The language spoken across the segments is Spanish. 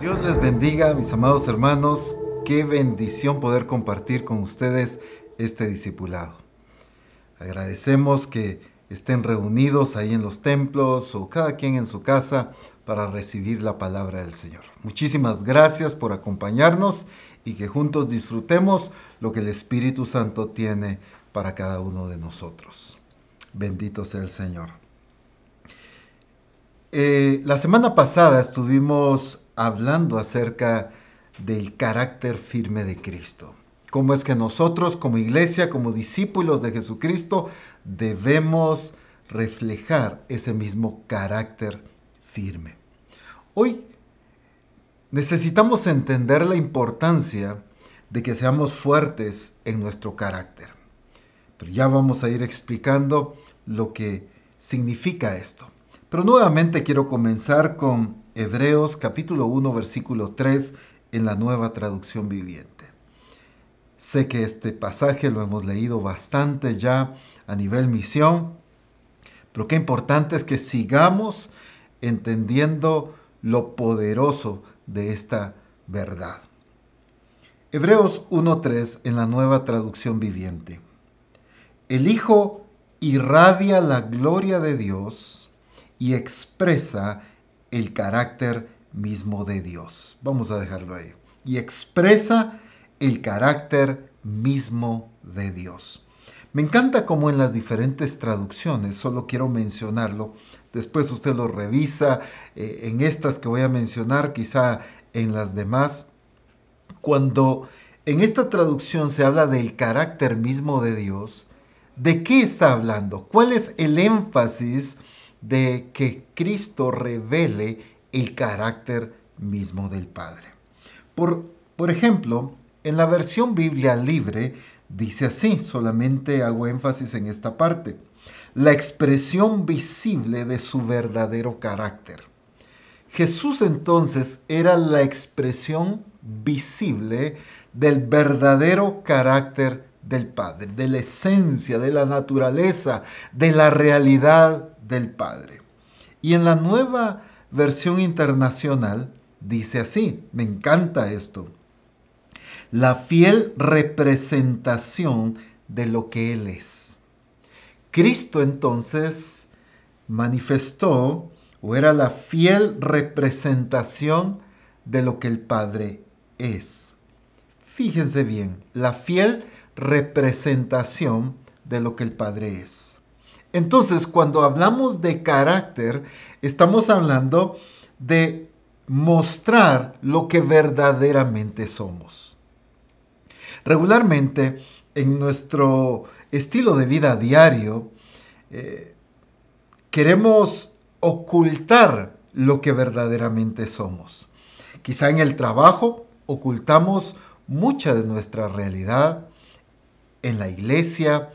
Dios les bendiga, mis amados hermanos. Qué bendición poder compartir con ustedes este discipulado. Agradecemos que estén reunidos ahí en los templos o cada quien en su casa para recibir la palabra del Señor. Muchísimas gracias por acompañarnos y que juntos disfrutemos lo que el Espíritu Santo tiene para cada uno de nosotros. Bendito sea el Señor. Eh, la semana pasada estuvimos hablando acerca del carácter firme de Cristo. Cómo es que nosotros como iglesia, como discípulos de Jesucristo, debemos reflejar ese mismo carácter firme. Hoy necesitamos entender la importancia de que seamos fuertes en nuestro carácter. Pero ya vamos a ir explicando lo que significa esto. Pero nuevamente quiero comenzar con Hebreos capítulo 1 versículo 3 en la nueva traducción viviente. Sé que este pasaje lo hemos leído bastante ya a nivel misión, pero qué importante es que sigamos entendiendo lo poderoso de esta verdad. Hebreos 1.3 en la nueva traducción viviente. El Hijo irradia la gloria de Dios y expresa el carácter mismo de Dios. Vamos a dejarlo ahí. Y expresa el carácter mismo de Dios. Me encanta cómo en las diferentes traducciones, solo quiero mencionarlo, después usted lo revisa, eh, en estas que voy a mencionar, quizá en las demás, cuando en esta traducción se habla del carácter mismo de Dios, ¿de qué está hablando? ¿Cuál es el énfasis de que Cristo revele el carácter mismo del Padre. Por, por ejemplo, en la versión Biblia libre dice así, solamente hago énfasis en esta parte, la expresión visible de su verdadero carácter. Jesús entonces era la expresión visible del verdadero carácter del Padre, de la esencia, de la naturaleza, de la realidad del Padre. Y en la nueva versión internacional dice así, me encanta esto, la fiel representación de lo que Él es. Cristo entonces manifestó o era la fiel representación de lo que el Padre es. Fíjense bien, la fiel representación de lo que el Padre es. Entonces, cuando hablamos de carácter, estamos hablando de mostrar lo que verdaderamente somos. Regularmente, en nuestro estilo de vida diario, eh, queremos ocultar lo que verdaderamente somos. Quizá en el trabajo ocultamos mucha de nuestra realidad, en la iglesia,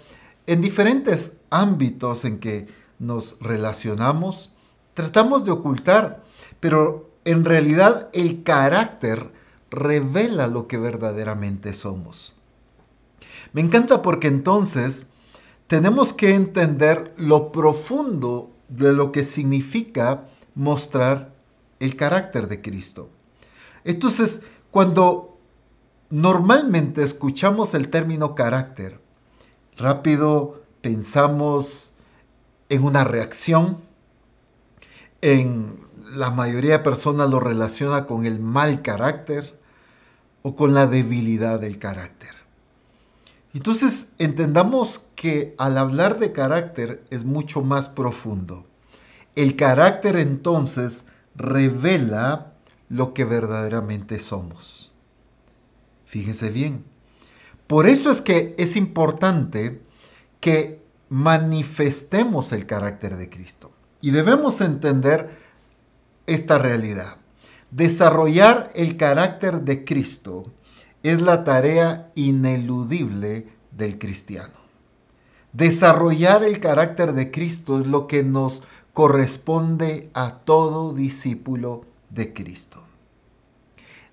en diferentes ámbitos en que nos relacionamos, tratamos de ocultar, pero en realidad el carácter revela lo que verdaderamente somos. Me encanta porque entonces tenemos que entender lo profundo de lo que significa mostrar el carácter de Cristo. Entonces, cuando normalmente escuchamos el término carácter, rápido pensamos en una reacción, en la mayoría de personas lo relaciona con el mal carácter o con la debilidad del carácter. Entonces entendamos que al hablar de carácter es mucho más profundo. El carácter entonces revela lo que verdaderamente somos. Fíjense bien. Por eso es que es importante que manifestemos el carácter de Cristo. Y debemos entender esta realidad. Desarrollar el carácter de Cristo es la tarea ineludible del cristiano. Desarrollar el carácter de Cristo es lo que nos corresponde a todo discípulo de Cristo.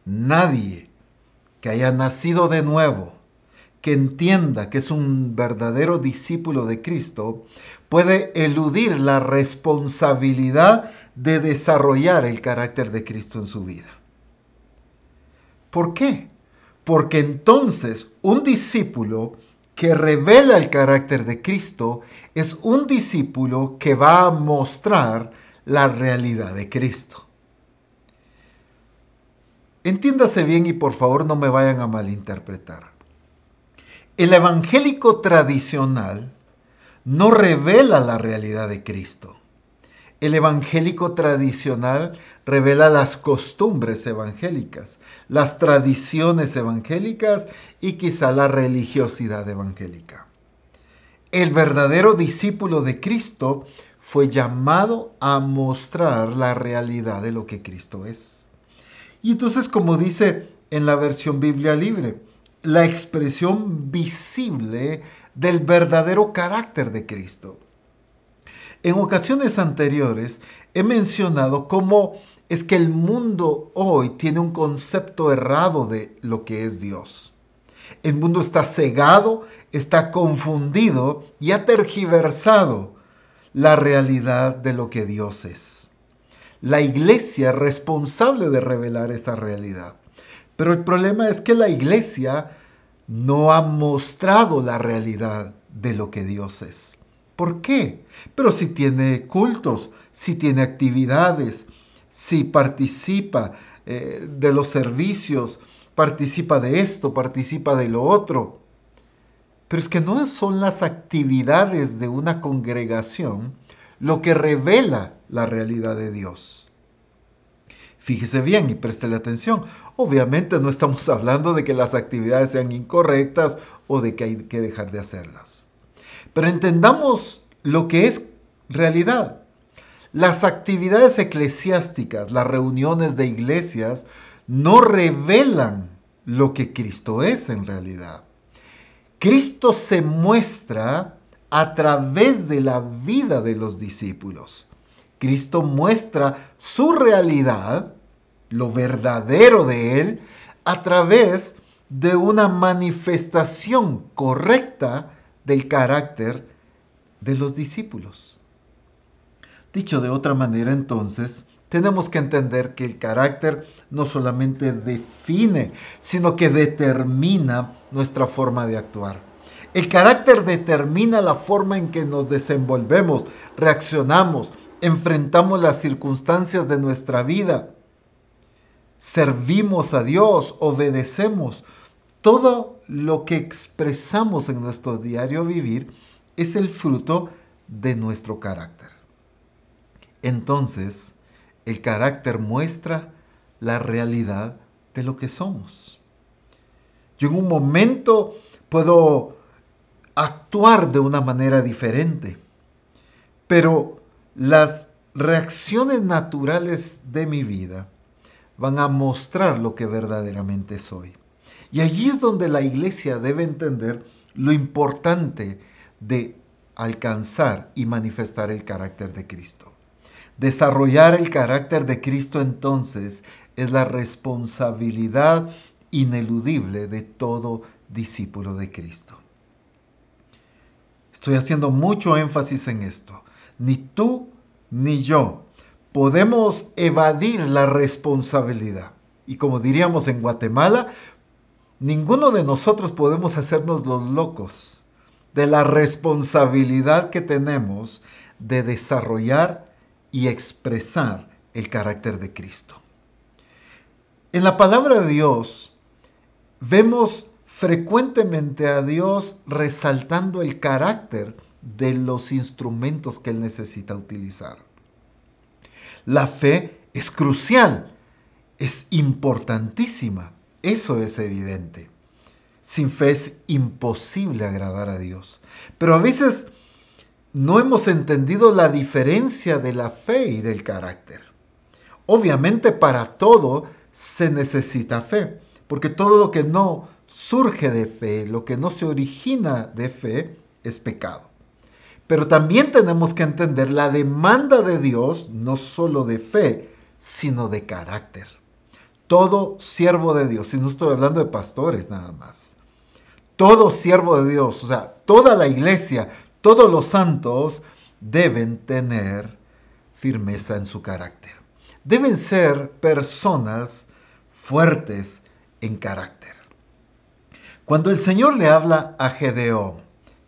Nadie que haya nacido de nuevo, que entienda que es un verdadero discípulo de Cristo, puede eludir la responsabilidad de desarrollar el carácter de Cristo en su vida. ¿Por qué? Porque entonces un discípulo que revela el carácter de Cristo es un discípulo que va a mostrar la realidad de Cristo. Entiéndase bien y por favor no me vayan a malinterpretar. El evangélico tradicional no revela la realidad de Cristo. El evangélico tradicional revela las costumbres evangélicas, las tradiciones evangélicas y quizá la religiosidad evangélica. El verdadero discípulo de Cristo fue llamado a mostrar la realidad de lo que Cristo es. Y entonces, como dice en la versión Biblia libre, la expresión visible del verdadero carácter de Cristo. En ocasiones anteriores he mencionado cómo es que el mundo hoy tiene un concepto errado de lo que es Dios. El mundo está cegado, está confundido y ha tergiversado la realidad de lo que Dios es. La iglesia es responsable de revelar esa realidad. Pero el problema es que la iglesia no ha mostrado la realidad de lo que Dios es. ¿Por qué? Pero si tiene cultos, si tiene actividades, si participa eh, de los servicios, participa de esto, participa de lo otro. Pero es que no son las actividades de una congregación lo que revela la realidad de Dios. Fíjese bien y préstele atención. Obviamente no estamos hablando de que las actividades sean incorrectas o de que hay que dejar de hacerlas. Pero entendamos lo que es realidad. Las actividades eclesiásticas, las reuniones de iglesias, no revelan lo que Cristo es en realidad. Cristo se muestra a través de la vida de los discípulos. Cristo muestra su realidad, lo verdadero de Él, a través de una manifestación correcta del carácter de los discípulos. Dicho de otra manera, entonces, tenemos que entender que el carácter no solamente define, sino que determina nuestra forma de actuar. El carácter determina la forma en que nos desenvolvemos, reaccionamos, enfrentamos las circunstancias de nuestra vida, servimos a Dios, obedecemos. Todo lo que expresamos en nuestro diario vivir es el fruto de nuestro carácter. Entonces, el carácter muestra la realidad de lo que somos. Yo en un momento puedo actuar de una manera diferente, pero las reacciones naturales de mi vida van a mostrar lo que verdaderamente soy. Y allí es donde la iglesia debe entender lo importante de alcanzar y manifestar el carácter de Cristo. Desarrollar el carácter de Cristo entonces es la responsabilidad ineludible de todo discípulo de Cristo. Estoy haciendo mucho énfasis en esto ni tú ni yo podemos evadir la responsabilidad. Y como diríamos en Guatemala, ninguno de nosotros podemos hacernos los locos de la responsabilidad que tenemos de desarrollar y expresar el carácter de Cristo. En la palabra de Dios vemos frecuentemente a Dios resaltando el carácter de los instrumentos que él necesita utilizar. La fe es crucial, es importantísima, eso es evidente. Sin fe es imposible agradar a Dios. Pero a veces no hemos entendido la diferencia de la fe y del carácter. Obviamente para todo se necesita fe, porque todo lo que no surge de fe, lo que no se origina de fe, es pecado. Pero también tenemos que entender la demanda de Dios, no solo de fe, sino de carácter. Todo siervo de Dios, y no estoy hablando de pastores nada más, todo siervo de Dios, o sea, toda la iglesia, todos los santos deben tener firmeza en su carácter. Deben ser personas fuertes en carácter. Cuando el Señor le habla a Gedeón,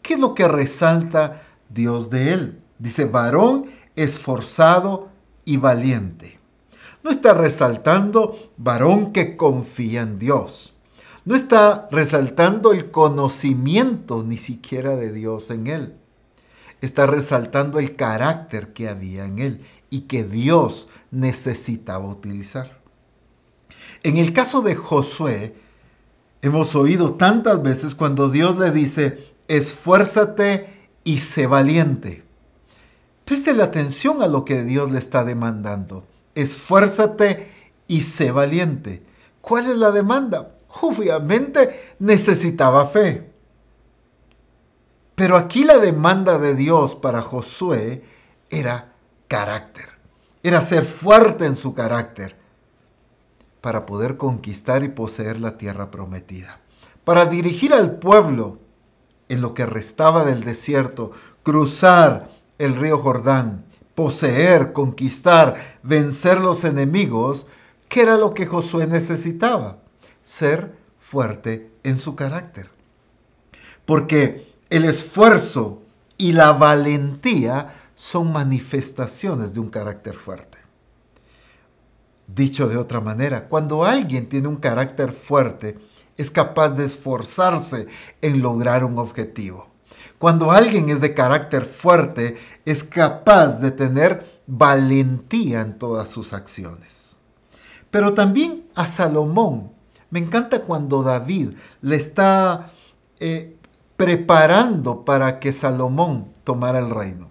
¿qué es lo que resalta Dios de él? Dice, varón esforzado y valiente. No está resaltando varón que confía en Dios. No está resaltando el conocimiento ni siquiera de Dios en él. Está resaltando el carácter que había en él y que Dios necesitaba utilizar. En el caso de Josué, hemos oído tantas veces cuando Dios le dice, esfuérzate y sé valiente. Preste atención a lo que Dios le está demandando. Esfuérzate y sé valiente. ¿Cuál es la demanda? Obviamente necesitaba fe. Pero aquí la demanda de Dios para Josué era carácter. Era ser fuerte en su carácter para poder conquistar y poseer la tierra prometida. Para dirigir al pueblo en lo que restaba del desierto, cruzar el río Jordán, poseer, conquistar, vencer los enemigos, ¿qué era lo que Josué necesitaba? Ser fuerte en su carácter. Porque el esfuerzo y la valentía son manifestaciones de un carácter fuerte. Dicho de otra manera, cuando alguien tiene un carácter fuerte, es capaz de esforzarse en lograr un objetivo. Cuando alguien es de carácter fuerte, es capaz de tener valentía en todas sus acciones. Pero también a Salomón, me encanta cuando David le está eh, preparando para que Salomón tomara el reino.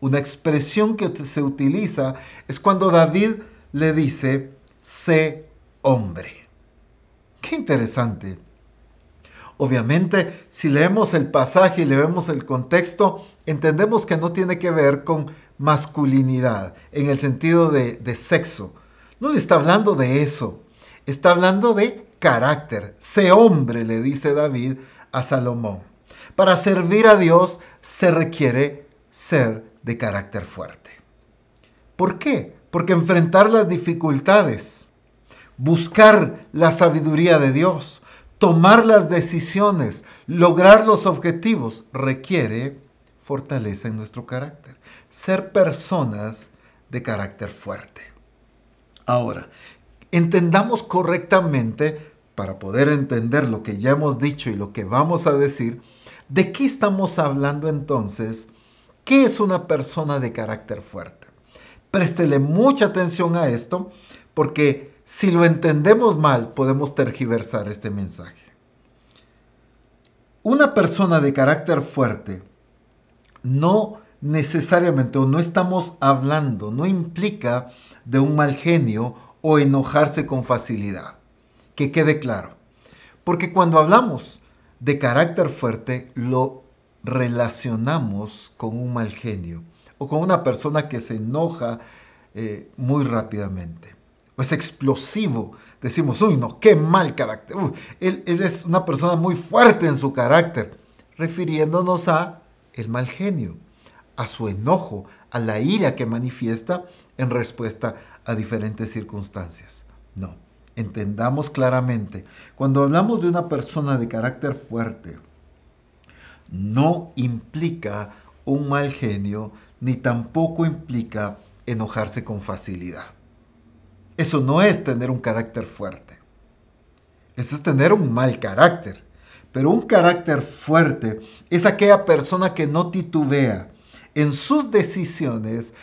Una expresión que se utiliza es cuando David le dice, sé hombre. Qué interesante. Obviamente, si leemos el pasaje y leemos el contexto, entendemos que no tiene que ver con masculinidad en el sentido de, de sexo. No le está hablando de eso. Está hablando de carácter. Sé hombre, le dice David a Salomón. Para servir a Dios se requiere ser de carácter fuerte. ¿Por qué? Porque enfrentar las dificultades, buscar la sabiduría de Dios, tomar las decisiones, lograr los objetivos, requiere fortaleza en nuestro carácter. Ser personas de carácter fuerte. Ahora, entendamos correctamente, para poder entender lo que ya hemos dicho y lo que vamos a decir, ¿de qué estamos hablando entonces? ¿Qué es una persona de carácter fuerte? Préstele mucha atención a esto porque si lo entendemos mal, podemos tergiversar este mensaje. Una persona de carácter fuerte no necesariamente o no estamos hablando, no implica de un mal genio o enojarse con facilidad. Que quede claro. Porque cuando hablamos de carácter fuerte, lo relacionamos con un mal genio o con una persona que se enoja eh, muy rápidamente es explosivo. Decimos, uy, no, qué mal carácter. él, él es una persona muy fuerte en su carácter, refiriéndonos a el mal genio, a su enojo, a la ira que manifiesta en respuesta a diferentes circunstancias. No, entendamos claramente, cuando hablamos de una persona de carácter fuerte, no implica un mal genio, ni tampoco implica enojarse con facilidad. Eso no es tener un carácter fuerte. Eso es tener un mal carácter. Pero un carácter fuerte es aquella persona que no titubea en sus decisiones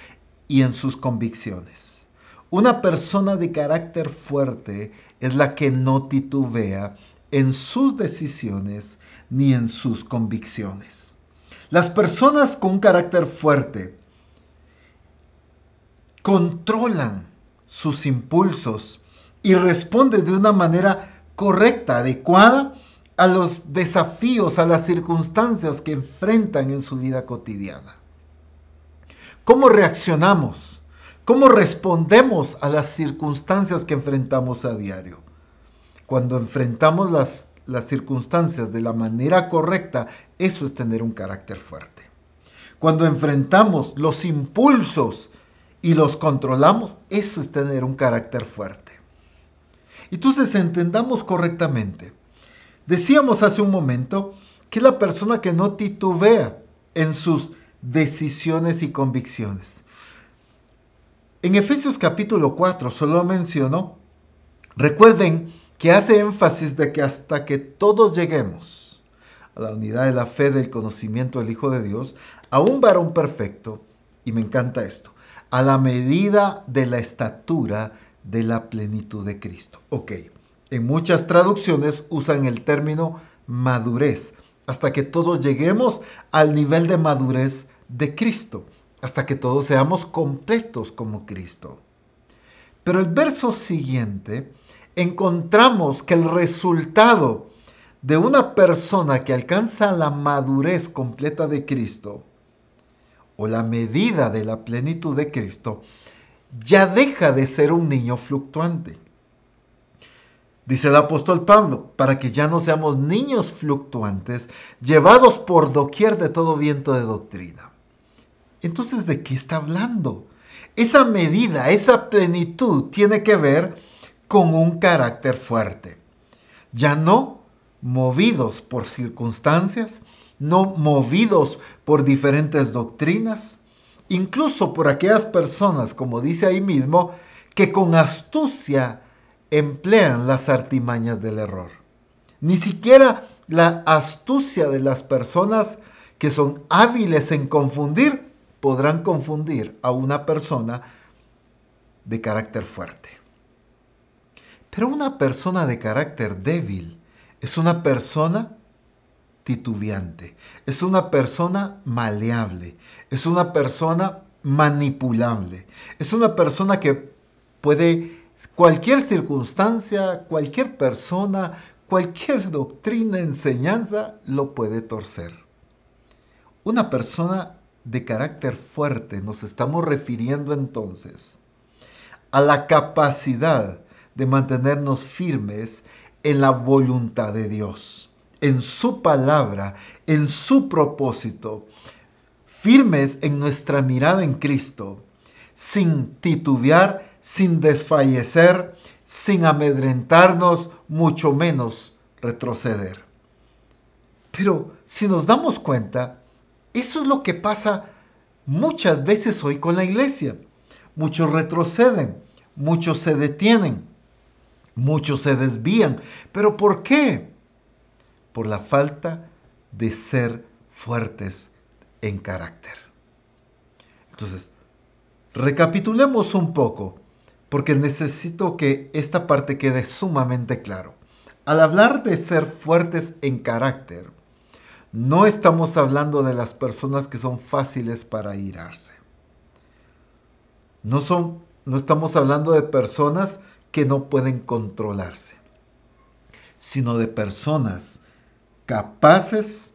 y en sus convicciones. Una persona de carácter fuerte es la que no titubea en sus decisiones ni en sus convicciones. Las personas con un carácter fuerte controlan sus impulsos y responde de una manera correcta, adecuada a los desafíos, a las circunstancias que enfrentan en su vida cotidiana. ¿Cómo reaccionamos? ¿Cómo respondemos a las circunstancias que enfrentamos a diario? Cuando enfrentamos las, las circunstancias de la manera correcta, eso es tener un carácter fuerte. Cuando enfrentamos los impulsos y los controlamos, eso es tener un carácter fuerte. Entonces entendamos correctamente. Decíamos hace un momento que la persona que no titubea en sus decisiones y convicciones. En Efesios capítulo 4 solo mencionó, recuerden que hace énfasis de que hasta que todos lleguemos a la unidad de la fe del conocimiento del Hijo de Dios, a un varón perfecto, y me encanta esto, a la medida de la estatura de la plenitud de Cristo. Ok, en muchas traducciones usan el término madurez, hasta que todos lleguemos al nivel de madurez de Cristo, hasta que todos seamos completos como Cristo. Pero el verso siguiente encontramos que el resultado de una persona que alcanza la madurez completa de Cristo, o la medida de la plenitud de Cristo, ya deja de ser un niño fluctuante. Dice el apóstol Pablo, para que ya no seamos niños fluctuantes, llevados por doquier de todo viento de doctrina. Entonces, ¿de qué está hablando? Esa medida, esa plenitud tiene que ver con un carácter fuerte. Ya no movidos por circunstancias, no movidos por diferentes doctrinas, incluso por aquellas personas, como dice ahí mismo, que con astucia emplean las artimañas del error. Ni siquiera la astucia de las personas que son hábiles en confundir podrán confundir a una persona de carácter fuerte. Pero una persona de carácter débil es una persona titubeante, es una persona maleable, es una persona manipulable, es una persona que puede cualquier circunstancia, cualquier persona, cualquier doctrina, enseñanza, lo puede torcer. Una persona de carácter fuerte, nos estamos refiriendo entonces a la capacidad de mantenernos firmes en la voluntad de Dios, en su palabra, en su propósito, firmes en nuestra mirada en Cristo, sin titubear, sin desfallecer, sin amedrentarnos, mucho menos retroceder. Pero si nos damos cuenta, eso es lo que pasa muchas veces hoy con la iglesia. Muchos retroceden, muchos se detienen, muchos se desvían. ¿Pero por qué? Por la falta de ser fuertes en carácter. Entonces, recapitulemos un poco porque necesito que esta parte quede sumamente claro. Al hablar de ser fuertes en carácter, no estamos hablando de las personas que son fáciles para irarse. No, son, no estamos hablando de personas que no pueden controlarse, sino de personas capaces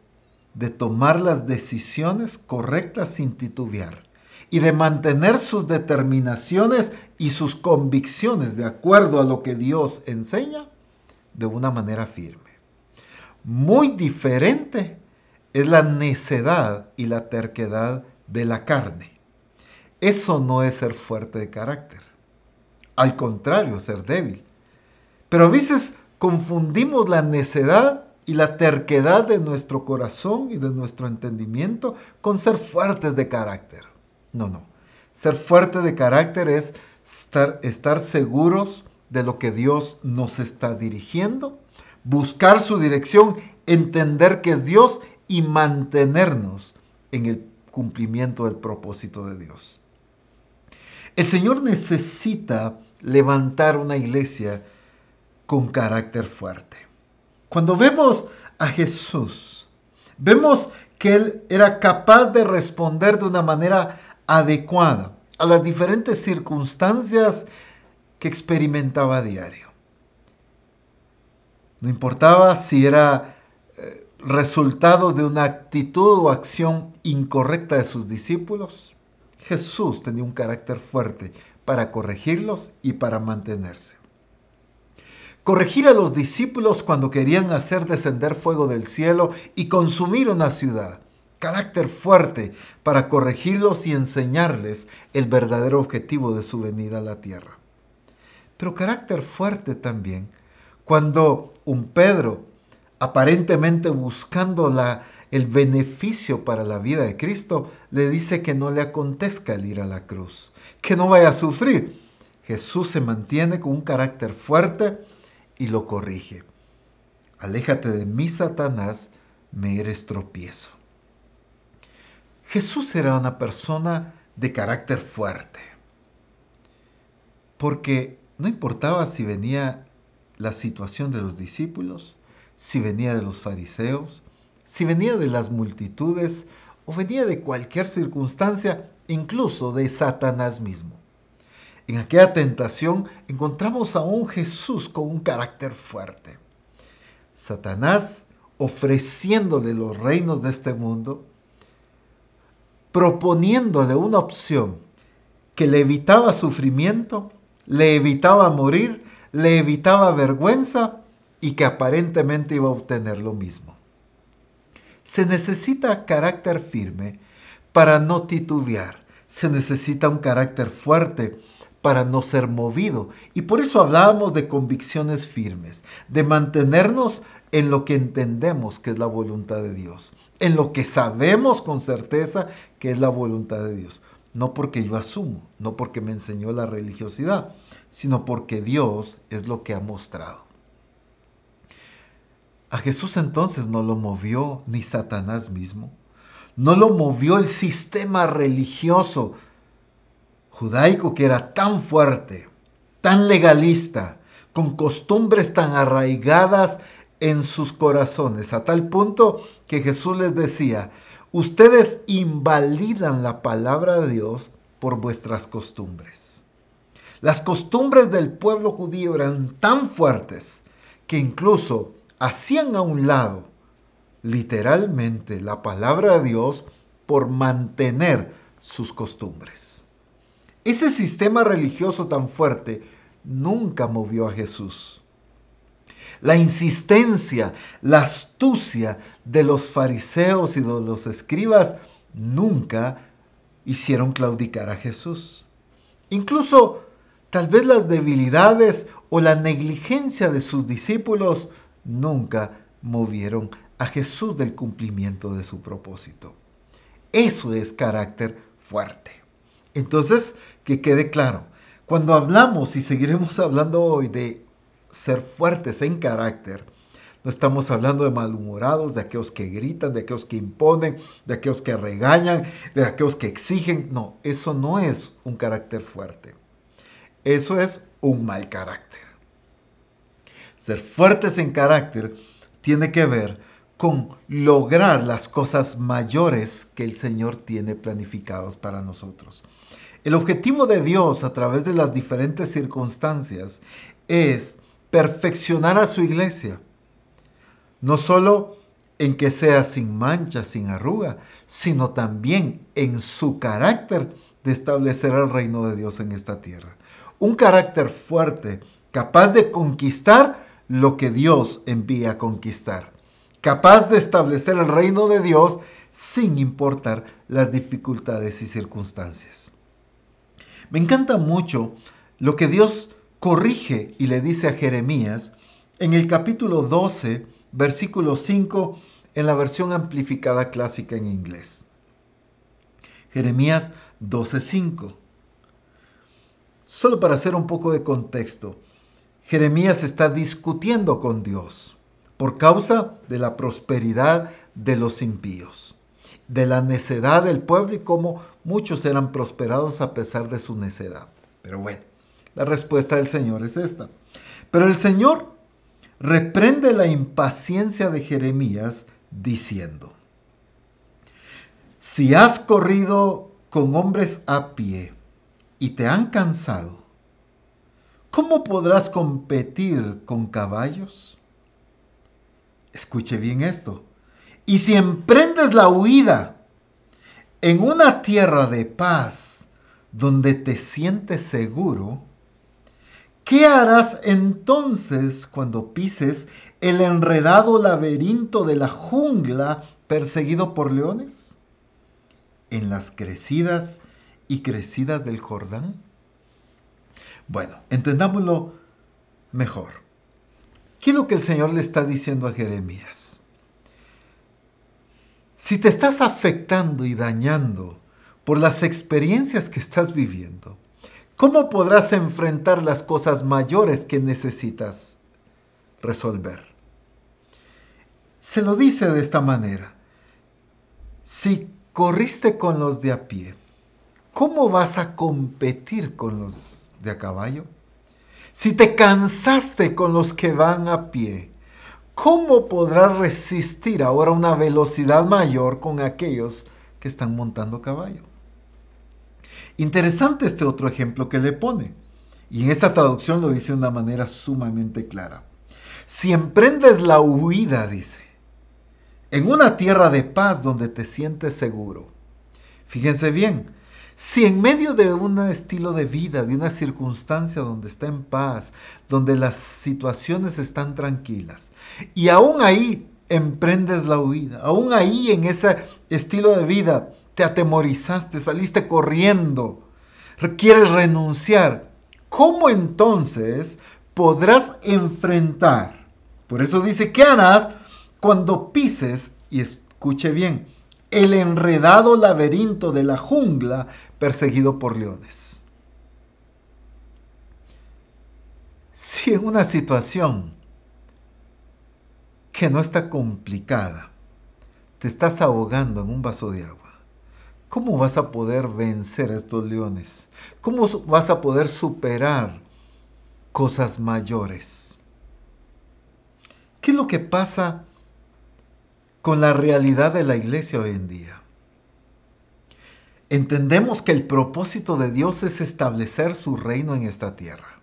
de tomar las decisiones correctas sin titubear y de mantener sus determinaciones y sus convicciones de acuerdo a lo que Dios enseña de una manera firme. Muy diferente es la necedad y la terquedad de la carne. Eso no es ser fuerte de carácter. Al contrario, ser débil. Pero a veces confundimos la necedad y la terquedad de nuestro corazón y de nuestro entendimiento con ser fuertes de carácter. No, no. Ser fuerte de carácter es estar, estar seguros de lo que Dios nos está dirigiendo, buscar su dirección, entender que es Dios y mantenernos en el cumplimiento del propósito de Dios. El Señor necesita levantar una iglesia con carácter fuerte. Cuando vemos a Jesús, vemos que Él era capaz de responder de una manera adecuada a las diferentes circunstancias que experimentaba a diario. No importaba si era eh, resultado de una actitud o acción incorrecta de sus discípulos, Jesús tenía un carácter fuerte para corregirlos y para mantenerse. Corregir a los discípulos cuando querían hacer descender fuego del cielo y consumir una ciudad carácter fuerte para corregirlos y enseñarles el verdadero objetivo de su venida a la tierra. pero carácter fuerte también. Cuando un Pedro, aparentemente buscando el beneficio para la vida de Cristo, le dice que no le acontezca el ir a la cruz, que no vaya a sufrir. Jesús se mantiene con un carácter fuerte y lo corrige. Aléjate de mí, Satanás, me eres tropiezo. Jesús era una persona de carácter fuerte, porque no importaba si venía la situación de los discípulos, si venía de los fariseos, si venía de las multitudes o venía de cualquier circunstancia, incluso de Satanás mismo. En aquella tentación encontramos a un Jesús con un carácter fuerte. Satanás ofreciéndole los reinos de este mundo, proponiéndole una opción que le evitaba sufrimiento, le evitaba morir, le evitaba vergüenza y que aparentemente iba a obtener lo mismo. Se necesita carácter firme para no titubear. Se necesita un carácter fuerte para no ser movido. Y por eso hablábamos de convicciones firmes, de mantenernos en lo que entendemos que es la voluntad de Dios, en lo que sabemos con certeza que es la voluntad de Dios. No porque yo asumo, no porque me enseñó la religiosidad, sino porque Dios es lo que ha mostrado. A Jesús entonces no lo movió ni Satanás mismo, no lo movió el sistema religioso judaico que era tan fuerte, tan legalista, con costumbres tan arraigadas en sus corazones, a tal punto que Jesús les decía, ustedes invalidan la palabra de Dios por vuestras costumbres. Las costumbres del pueblo judío eran tan fuertes que incluso hacían a un lado literalmente la palabra de Dios por mantener sus costumbres. Ese sistema religioso tan fuerte nunca movió a Jesús la insistencia, la astucia de los fariseos y de los escribas nunca hicieron claudicar a Jesús. Incluso tal vez las debilidades o la negligencia de sus discípulos nunca movieron a Jesús del cumplimiento de su propósito. Eso es carácter fuerte. Entonces, que quede claro, cuando hablamos y seguiremos hablando hoy de ser fuertes en carácter. No estamos hablando de malhumorados, de aquellos que gritan, de aquellos que imponen, de aquellos que regañan, de aquellos que exigen. No, eso no es un carácter fuerte. Eso es un mal carácter. Ser fuertes en carácter tiene que ver con lograr las cosas mayores que el Señor tiene planificados para nosotros. El objetivo de Dios a través de las diferentes circunstancias es perfeccionar a su iglesia. No solo en que sea sin mancha, sin arruga, sino también en su carácter de establecer el reino de Dios en esta tierra. Un carácter fuerte, capaz de conquistar lo que Dios envía a conquistar. Capaz de establecer el reino de Dios sin importar las dificultades y circunstancias. Me encanta mucho lo que Dios corrige y le dice a Jeremías en el capítulo 12, versículo 5, en la versión amplificada clásica en inglés. Jeremías 12:5. Solo para hacer un poco de contexto, Jeremías está discutiendo con Dios por causa de la prosperidad de los impíos, de la necedad del pueblo y cómo muchos eran prosperados a pesar de su necedad. Pero bueno, la respuesta del Señor es esta. Pero el Señor reprende la impaciencia de Jeremías diciendo, si has corrido con hombres a pie y te han cansado, ¿cómo podrás competir con caballos? Escuche bien esto. Y si emprendes la huida en una tierra de paz donde te sientes seguro, ¿Qué harás entonces cuando pises el enredado laberinto de la jungla perseguido por leones? ¿En las crecidas y crecidas del Jordán? Bueno, entendámoslo mejor. ¿Qué es lo que el Señor le está diciendo a Jeremías? Si te estás afectando y dañando por las experiencias que estás viviendo, ¿cómo podrás enfrentar las cosas mayores que necesitas resolver? Se lo dice de esta manera. Si corriste con los de a pie, ¿cómo vas a competir con los de a caballo? Si te cansaste con los que van a pie, ¿cómo podrás resistir ahora una velocidad mayor con aquellos que están montando caballo? Interesante este otro ejemplo que le pone. Y en esta traducción lo dice de una manera sumamente clara. Si emprendes la huida, dice, en una tierra de paz donde te sientes seguro. Fíjense bien, si en medio de un estilo de vida, de una circunstancia donde está en paz, donde las situaciones están tranquilas, y aún ahí emprendes la huida, aún ahí en ese estilo de vida te atemorizaste, saliste corriendo, quieres renunciar, ¿cómo entonces podrás enfrentar? Por eso dice, ¿qué harás cuando pises, y escuche bien, el enredado laberinto de la jungla perseguido por leones. Si en una situación que no está complicada, te estás ahogando en un vaso de agua, ¿cómo vas a poder vencer a estos leones? ¿Cómo vas a poder superar cosas mayores? ¿Qué es lo que pasa con la realidad de la iglesia hoy en día? Entendemos que el propósito de Dios es establecer su reino en esta tierra.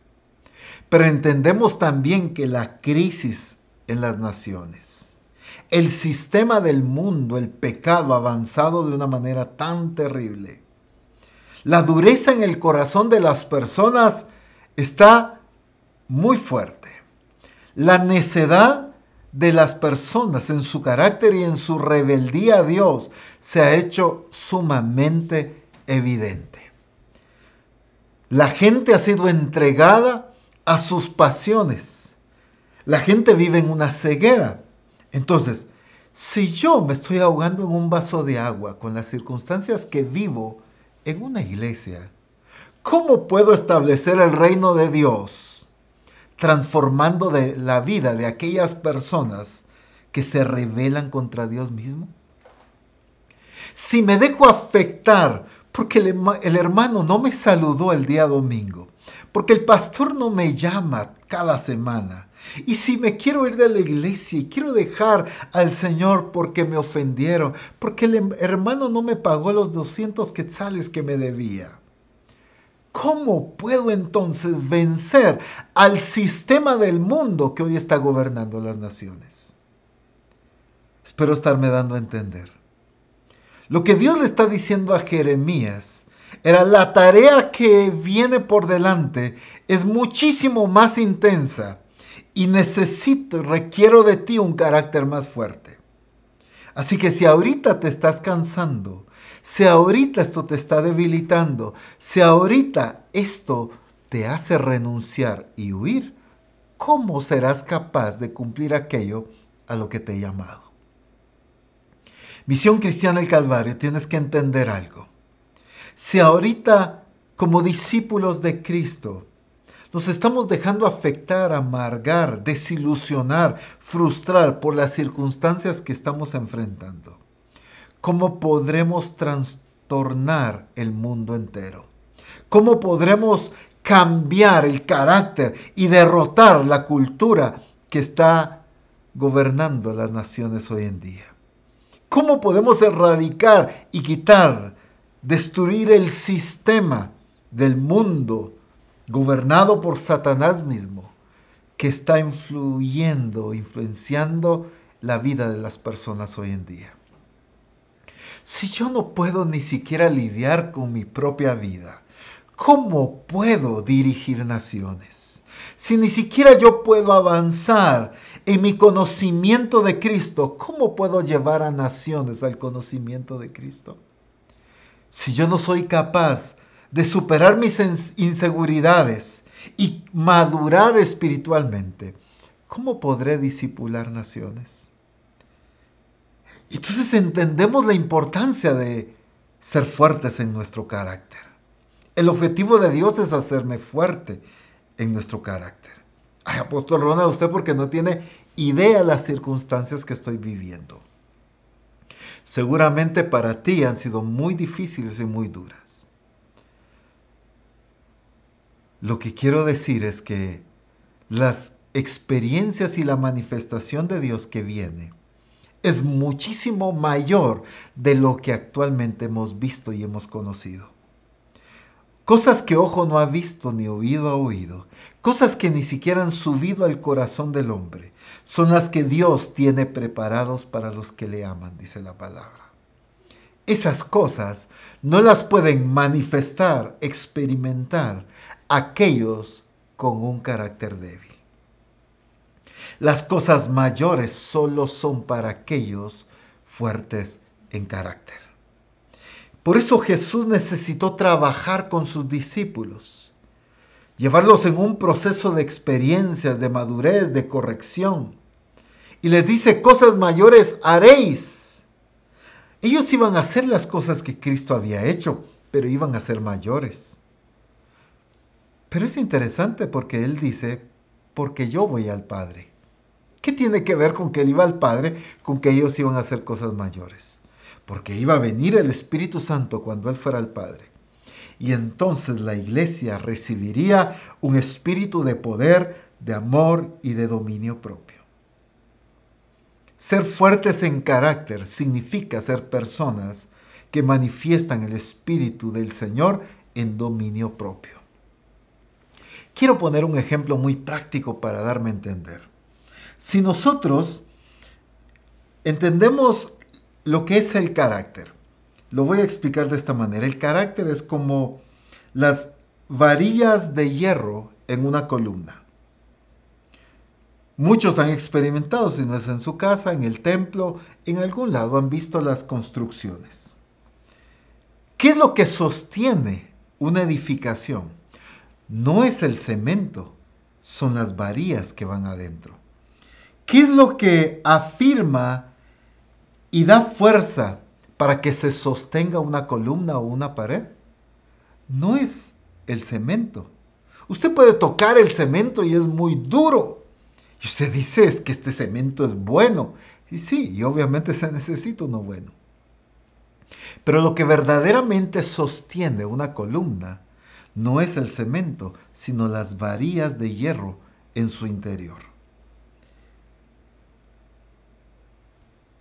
Pero entendemos también que la crisis en las naciones, el sistema del mundo, el pecado avanzado de una manera tan terrible, la dureza en el corazón de las personas está muy fuerte. La necedad de las personas en su carácter y en su rebeldía a Dios se ha hecho sumamente evidente. La gente ha sido entregada a sus pasiones. La gente vive en una ceguera. Entonces, si yo me estoy ahogando en un vaso de agua con las circunstancias que vivo en una iglesia, ¿cómo puedo establecer el reino de Dios? Transformando de la vida de aquellas personas que se rebelan contra Dios mismo? Si me dejo afectar porque el, el, hermano no me saludó el día domingo, porque el pastor no me llama cada semana, y si me quiero ir de la iglesia y quiero dejar al Señor porque me ofendieron, porque el hermano no me pagó los 200 quetzales que me debía, ¿Cómo puedo entonces vencer al sistema del mundo que hoy está gobernando las naciones? Espero estarme dando a entender. Lo que Dios le está diciendo a Jeremías era la tarea que viene por delante es muchísimo más intensa y necesito y requiero de ti un carácter más fuerte. Así que si ahorita te estás cansando, si ahorita esto te está debilitando, si ahorita esto te hace renunciar y huir, ¿cómo serás capaz de cumplir aquello a lo que te he llamado? Misión Cristiana del Calvario, tienes que entender algo. Si ahorita, como discípulos de Cristo, nos estamos dejando afectar, amargar, desilusionar, frustrar por las circunstancias que estamos enfrentando, ¿Cómo podremos trastornar el mundo entero? ¿Cómo podremos cambiar el carácter y derrotar la cultura que está gobernando las naciones hoy en día? ¿Cómo podemos erradicar y quitar, destruir el sistema del mundo gobernado por Satanás mismo que está influyendo, influenciando la vida de las personas hoy en día? Si yo no puedo ni siquiera lidiar con mi propia vida, ¿cómo puedo dirigir naciones? Si ni siquiera yo puedo avanzar en mi conocimiento de Cristo, ¿cómo puedo llevar a naciones al conocimiento de Cristo? Si yo no soy capaz de superar mis inseguridades y madurar espiritualmente, ¿cómo podré disipular naciones? Entonces entendemos la importancia de ser fuertes en nuestro carácter. El objetivo de Dios es hacerme fuerte en nuestro carácter. Ay, apóstol Ronald, usted porque no tiene idea de las circunstancias que estoy viviendo. Seguramente para ti han sido muy difíciles y muy duras. Lo que quiero decir es que las experiencias y la manifestación de Dios que viene es muchísimo mayor de lo que actualmente hemos visto y hemos conocido. Cosas que ojo no ha visto ni oído ha oído, cosas que ni siquiera han subido al corazón del hombre, son las que Dios tiene preparados para los que le aman, dice la palabra. Esas cosas no las pueden manifestar, experimentar aquellos con un carácter débil. Las cosas mayores solo son para aquellos fuertes en carácter. Por eso Jesús necesitó trabajar con sus discípulos, llevarlos en un proceso de experiencias, de madurez, de corrección. Y les dice, cosas mayores haréis. Ellos iban a hacer las cosas que Cristo había hecho, pero iban a ser mayores. Pero es interesante porque Él dice, porque yo voy al Padre. ¿Qué tiene que ver con que él iba al Padre, con que ellos iban a hacer cosas mayores? Porque iba a venir el Espíritu Santo cuando él fuera al Padre. Y entonces la iglesia recibiría un espíritu de poder, de amor y de dominio propio. Ser fuertes en carácter significa ser personas que manifiestan el espíritu del Señor en dominio propio. Quiero poner un ejemplo muy práctico para darme a entender. Si nosotros entendemos lo que es el carácter, lo voy a explicar de esta manera. El carácter es como las varillas de hierro en una columna. Muchos han experimentado, si no es en su casa, en el templo, en algún lado han visto las construcciones. ¿Qué es lo que sostiene una edificación? No es el cemento, son las varillas que van adentro. ¿Qué es lo que afirma y da fuerza para que se sostenga una columna o una pared? No es el cemento. Usted puede tocar el cemento y es muy duro. Y usted dice es que este cemento es bueno. Y sí, y obviamente se necesita uno bueno. Pero lo que verdaderamente sostiene una columna no es el cemento, sino las varillas de hierro en su interior.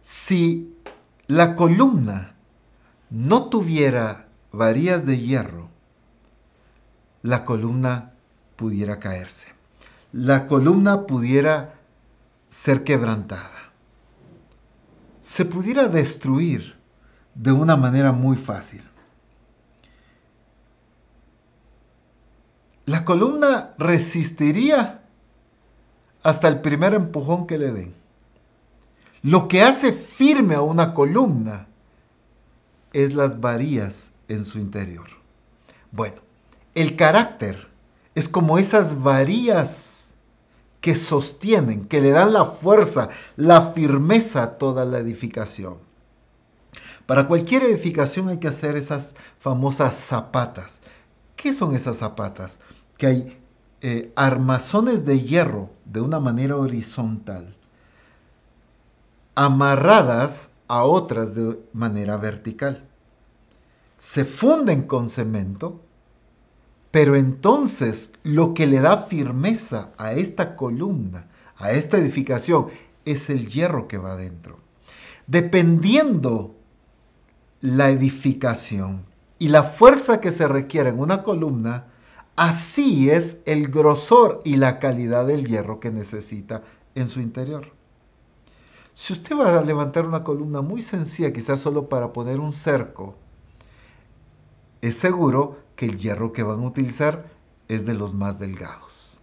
Si la columna no tuviera varillas de hierro, la columna pudiera caerse. La columna pudiera ser quebrantada. Se pudiera destruir de una manera muy fácil. La columna resistiría hasta el primer empujón que le den. Lo que hace firme a una columna es las varillas en su interior. Bueno, el carácter es como esas varillas que sostienen, que le dan la fuerza, la firmeza a toda la edificación. Para cualquier edificación hay que hacer esas famosas zapatas. ¿Qué son esas zapatas? Que hay eh, armazones de hierro de una manera horizontal amarradas a otras de manera vertical. Se funden con cemento, pero entonces lo que le da firmeza a esta columna, a esta edificación, es el hierro que va adentro. Dependiendo la edificación y la fuerza que se requiere en una columna, así es el grosor y la calidad del hierro que necesita en su interior. Si usted va a levantar una columna muy sencilla, quizás solo para poner un cerco, es seguro que el hierro que van a utilizar es de los más delgados.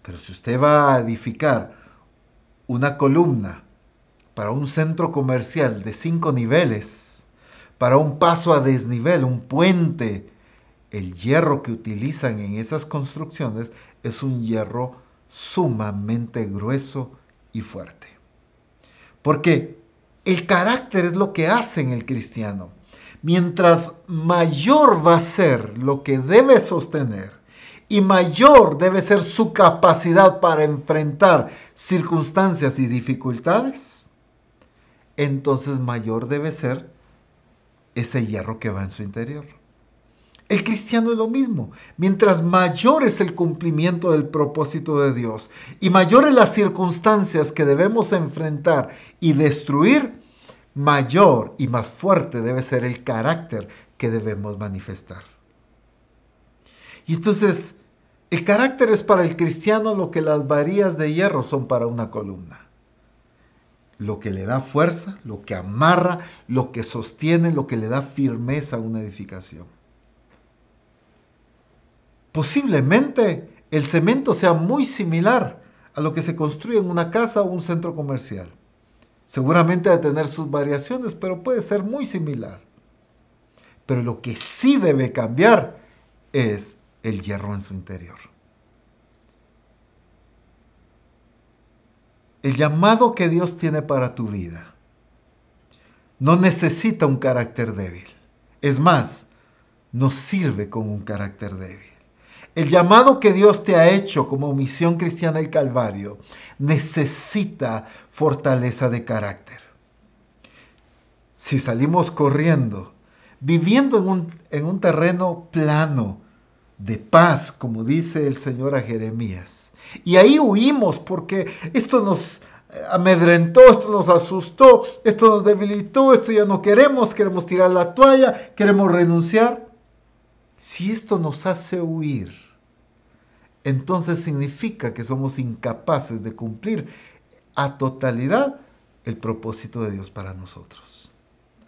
Pero si usted va a edificar una columna para un centro comercial de cinco niveles, para un paso a desnivel, un puente el hierro que utilizan en esas construcciones es un hierro sumamente grueso y fuerte. Porque el carácter es lo que hace en el cristiano. Mientras mayor va a ser lo que debe sostener y mayor debe ser su capacidad para enfrentar circunstancias y dificultades, entonces mayor debe ser ese hierro que va en su interior. El cristiano es lo mismo. Mientras mayor es el cumplimiento del propósito de Dios y mayores las circunstancias que debemos enfrentar y destruir, mayor y más fuerte debe ser el carácter que debemos manifestar. Y entonces, el carácter es para el cristiano lo que las varillas de hierro son para una columna. Lo que le da fuerza, lo que amarra, lo que sostiene, lo que le da firmeza a una edificación. Posiblemente el cemento sea muy similar a lo que se construye en una casa o un centro comercial. Seguramente de tener sus variaciones, pero puede ser muy similar. Pero lo que sí debe cambiar es el hierro en su interior. El llamado que Dios tiene para tu vida no necesita un carácter débil. Es más, no sirve con un carácter débil. El llamado que Dios te ha hecho como misión cristiana del Calvario necesita fortaleza de carácter. Si salimos corriendo, viviendo en un, en un terreno plano, de paz, como dice el Señor a Jeremías, y ahí huimos porque esto nos amedrentó, esto nos asustó, esto nos debilitó, esto ya no queremos, queremos tirar la toalla, queremos renunciar. Si esto nos hace huir, entonces significa que somos incapaces de cumplir a totalidad el propósito de Dios para nosotros.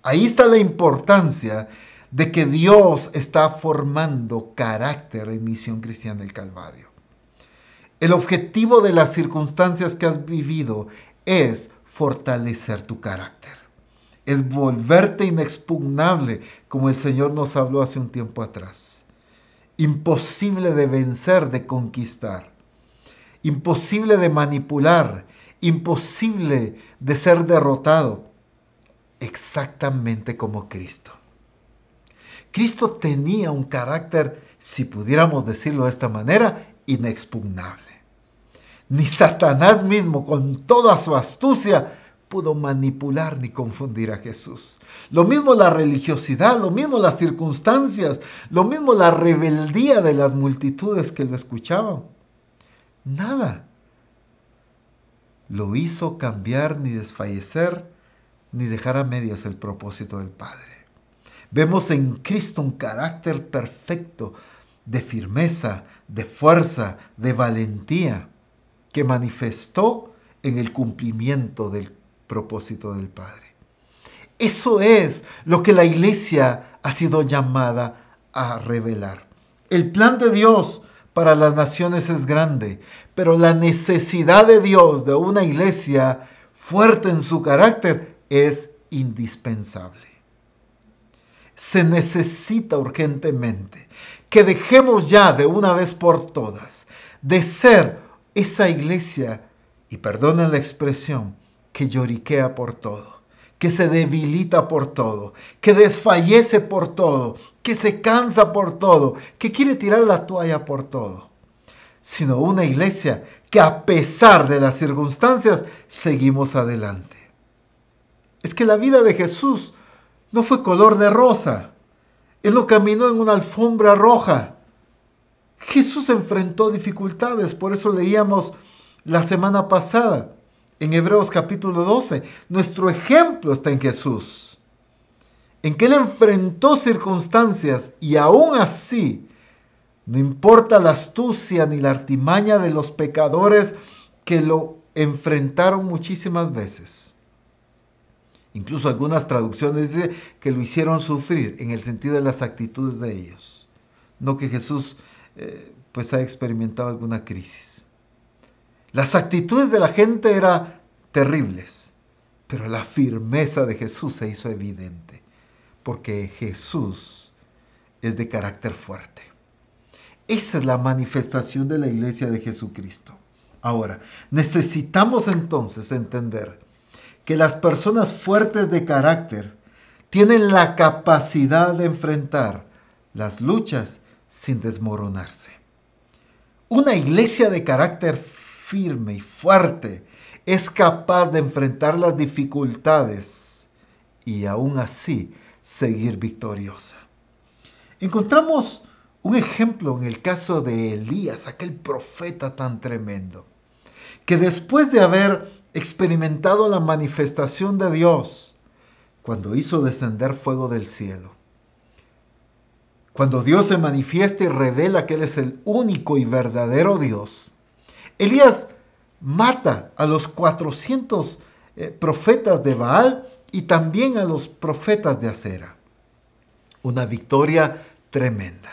Ahí está la importancia de que Dios está formando carácter en misión cristiana del Calvario. El objetivo de las circunstancias que has vivido es fortalecer tu carácter. Es volverte inexpugnable, como el Señor nos habló hace un tiempo atrás imposible de vencer, de conquistar, imposible de manipular, imposible de ser derrotado, exactamente como Cristo. Cristo tenía un carácter, si pudiéramos decirlo de esta manera, inexpugnable. Ni Satanás mismo, con toda su astucia, pudo manipular ni confundir a Jesús. Lo mismo la religiosidad, lo mismo las circunstancias, lo mismo la rebeldía de las multitudes que lo escuchaban. Nada lo hizo cambiar ni desfallecer ni dejar a medias el propósito del Padre. Vemos en Cristo un carácter perfecto de firmeza, de fuerza, de valentía, que manifestó en el cumplimiento del propósito del Padre. Eso es lo que la iglesia ha sido llamada a revelar. El plan de Dios para las naciones es grande, pero la necesidad de Dios de una iglesia fuerte en su carácter es indispensable. Se necesita urgentemente que dejemos ya de una vez por todas de ser esa iglesia, y perdonen la expresión, que lloriquea por todo, que se debilita por todo, que desfallece por todo, que se cansa por todo, que quiere tirar la toalla por todo, sino una iglesia que a pesar de las circunstancias seguimos adelante. Es que la vida de Jesús no fue color de rosa. Él no caminó en una alfombra roja. Jesús enfrentó dificultades, por eso leíamos la semana pasada en Hebreos capítulo 12. Nuestro ejemplo está en Jesús, en que Él enfrentó circunstancias y aún así, no importa la astucia ni la artimaña de los pecadores que lo enfrentaron muchísimas veces. Incluso algunas traducciones dicen que lo hicieron sufrir en el sentido de las actitudes de ellos. No que Jesús eh, pues ha experimentado alguna crisis. Las actitudes de la gente eran terribles, pero la firmeza de Jesús se hizo evidente, porque Jesús es de carácter fuerte. Esa es la manifestación de la iglesia de Jesucristo. Ahora, necesitamos entonces entender que las personas fuertes de carácter tienen la capacidad de enfrentar las luchas sin desmoronarse. Una iglesia de carácter firme y fuerte es capaz de enfrentar las dificultades y aún así seguir victoriosa. Encontramos un ejemplo en el caso de Elías, aquel profeta tan tremendo, que después de haber experimentado la manifestación de Dios, cuando hizo descender fuego del cielo, cuando Dios se manifiesta y revela que Él es el único y verdadero Dios, Elías mata a los 400 eh, profetas de Baal y también a los profetas de Acera. Una victoria tremenda.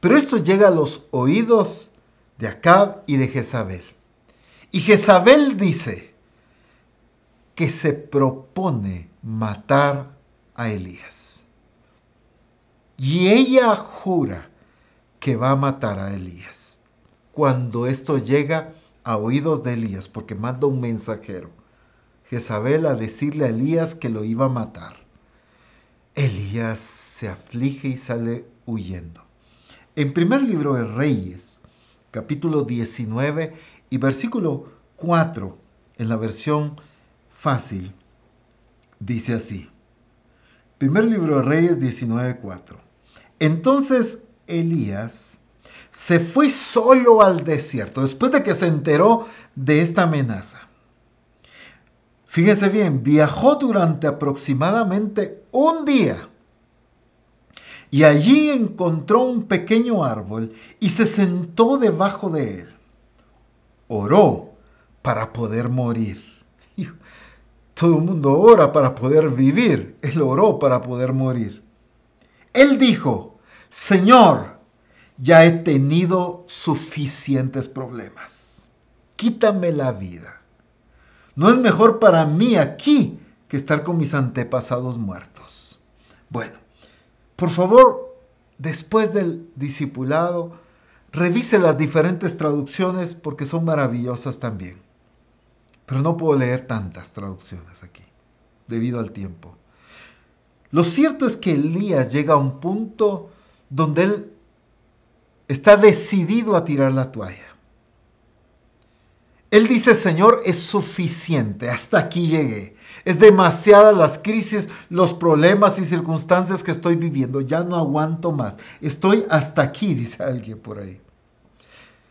Pero esto llega a los oídos de Acab y de Jezabel. Y Jezabel dice que se propone matar a Elías. Y ella jura que va a matar a Elías. Cuando esto llega a oídos de Elías, porque manda un mensajero, Jezabel a decirle a Elías que lo iba a matar. Elías se aflige y sale huyendo. En primer libro de Reyes, capítulo 19 y versículo 4, en la versión fácil, dice así. Primer libro de Reyes 19.4. Entonces Elías se fue solo al desierto después de que se enteró de esta amenaza. Fíjese bien, viajó durante aproximadamente un día y allí encontró un pequeño árbol y se sentó debajo de él. Oró para poder morir. Todo el mundo ora para poder vivir. Él oró para poder morir. Él dijo, Señor, ya he tenido suficientes problemas. Quítame la vida. No es mejor para mí aquí que estar con mis antepasados muertos. Bueno, por favor, después del discipulado, revise las diferentes traducciones porque son maravillosas también. Pero no puedo leer tantas traducciones aquí, debido al tiempo. Lo cierto es que Elías llega a un punto donde él está decidido a tirar la toalla. Él dice, Señor, es suficiente, hasta aquí llegué. Es demasiadas las crisis, los problemas y circunstancias que estoy viviendo. Ya no aguanto más. Estoy hasta aquí, dice alguien por ahí.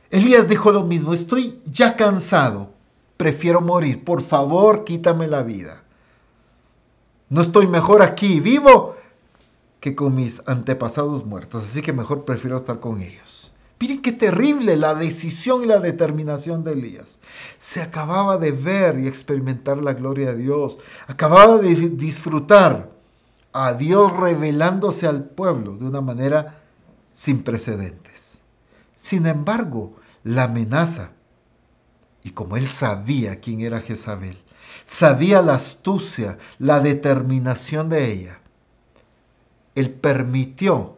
Elías dijo lo mismo, estoy ya cansado, prefiero morir. Por favor, quítame la vida. No estoy mejor aquí vivo que con mis antepasados muertos, así que mejor prefiero estar con ellos. Miren qué terrible la decisión y la determinación de Elías. Se acababa de ver y experimentar la gloria de Dios. Acababa de disfrutar a Dios revelándose al pueblo de una manera sin precedentes. Sin embargo, la amenaza, y como él sabía quién era Jezabel, sabía la astucia, la determinación de ella, él permitió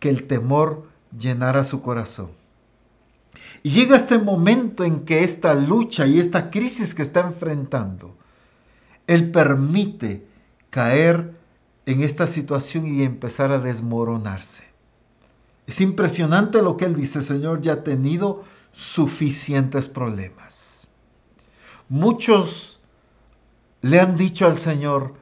que el temor llenara su corazón. Y llega este momento en que esta lucha y esta crisis que está enfrentando, Él permite caer en esta situación y empezar a desmoronarse. Es impresionante lo que Él dice, Señor, ya ha tenido suficientes problemas. Muchos le han dicho al Señor,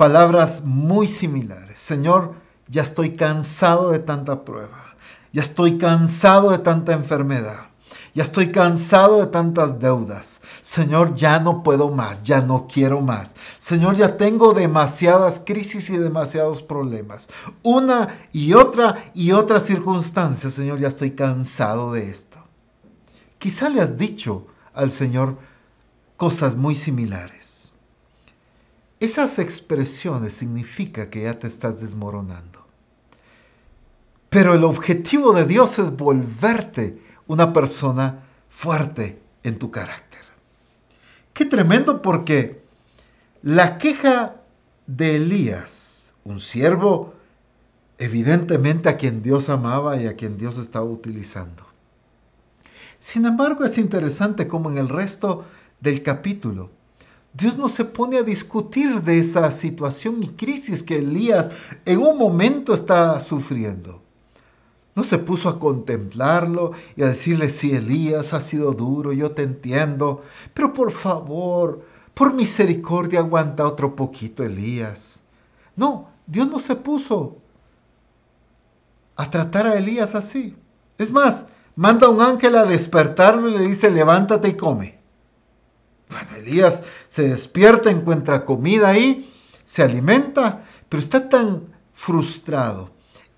palabras muy similares. Señor, ya estoy cansado de tanta prueba. Ya estoy cansado de tanta enfermedad. Ya estoy cansado de tantas deudas. Señor, ya no puedo más, ya no quiero más. Señor, ya tengo demasiadas crisis y demasiados problemas. Una y otra y otra circunstancia. Señor, ya estoy cansado de esto. Quizá le has dicho al Señor cosas muy similares. Esas expresiones significa que ya te estás desmoronando. Pero el objetivo de Dios es volverte una persona fuerte en tu carácter. Qué tremendo porque la queja de Elías, un siervo evidentemente a quien Dios amaba y a quien Dios estaba utilizando. Sin embargo, es interesante como en el resto del capítulo, Dios no se pone a discutir de esa situación y crisis que Elías en un momento está sufriendo. No se puso a contemplarlo y a decirle, sí, Elías ha sido duro, yo te entiendo, pero por favor, por misericordia aguanta otro poquito, Elías. No, Dios no se puso a tratar a Elías así. Es más, manda un ángel a despertarlo y le dice, levántate y come. Bueno, Elías se despierta, encuentra comida ahí, se alimenta, pero está tan frustrado,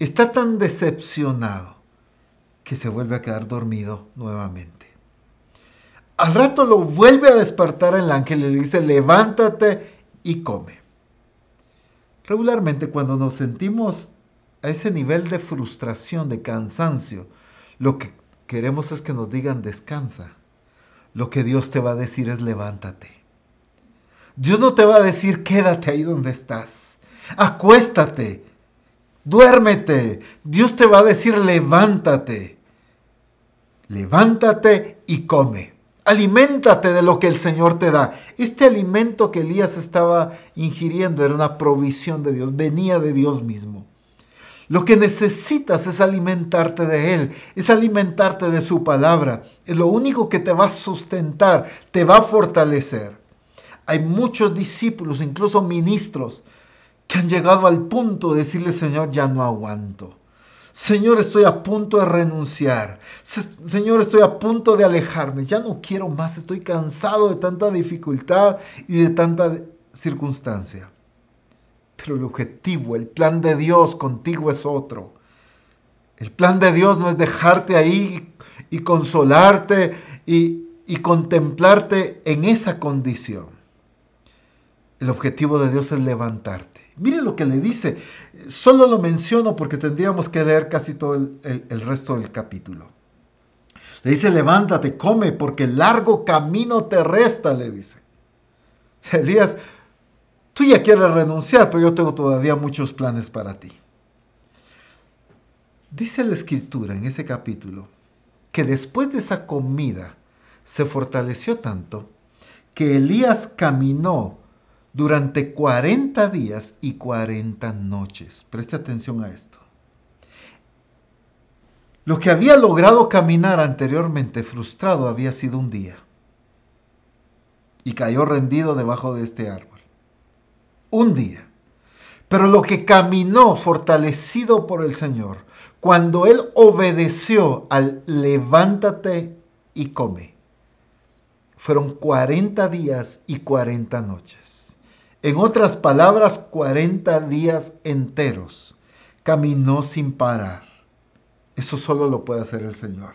está tan decepcionado, que se vuelve a quedar dormido nuevamente. Al rato lo vuelve a despertar el ángel y le dice, levántate y come. Regularmente cuando nos sentimos a ese nivel de frustración, de cansancio, lo que queremos es que nos digan descansa lo que Dios te va a decir es levántate. Dios no te va a decir quédate ahí donde estás. Acuéstate. Duérmete. Dios te va a decir levántate. Levántate y come. Aliméntate de lo que el Señor te da. Este alimento que Elías estaba ingiriendo era una provisión de Dios, venía de Dios mismo. Lo que necesitas es alimentarte de Él, es alimentarte de su palabra. Es lo único que te va a sustentar, te va a fortalecer. Hay muchos discípulos, incluso ministros, han llegado al punto de decirle, Señor, ya no aguanto. Señor, estoy a punto de renunciar. Señor, estoy a punto de alejarme. Ya no quiero más. Estoy cansado de tanta dificultad y de tanta circunstancia. Pero el objetivo, el plan de Dios contigo es otro. El plan de Dios no es dejarte ahí y consolarte y, y contemplarte en esa condición. El objetivo de Dios es levantarte. Mire lo que le dice. Solo lo menciono porque tendríamos que leer casi todo el, el, resto del capítulo. Le dice, levántate, come, porque largo camino te resta, le dice. Elías Tú ya quieres renunciar, pero yo tengo todavía muchos planes para ti. Dice la escritura en ese capítulo que después de esa comida se fortaleció tanto que Elías caminó durante 40 días y 40 noches. Preste atención a esto. Lo que había logrado caminar anteriormente frustrado había sido un día. Y cayó rendido debajo de este árbol un día. Pero lo que caminó fortalecido por el Señor, cuando Él obedeció al levántate y come, fueron 40 días y 40 noches. En otras palabras, 40 días enteros. Caminó sin parar. Eso solo lo puede hacer el Señor.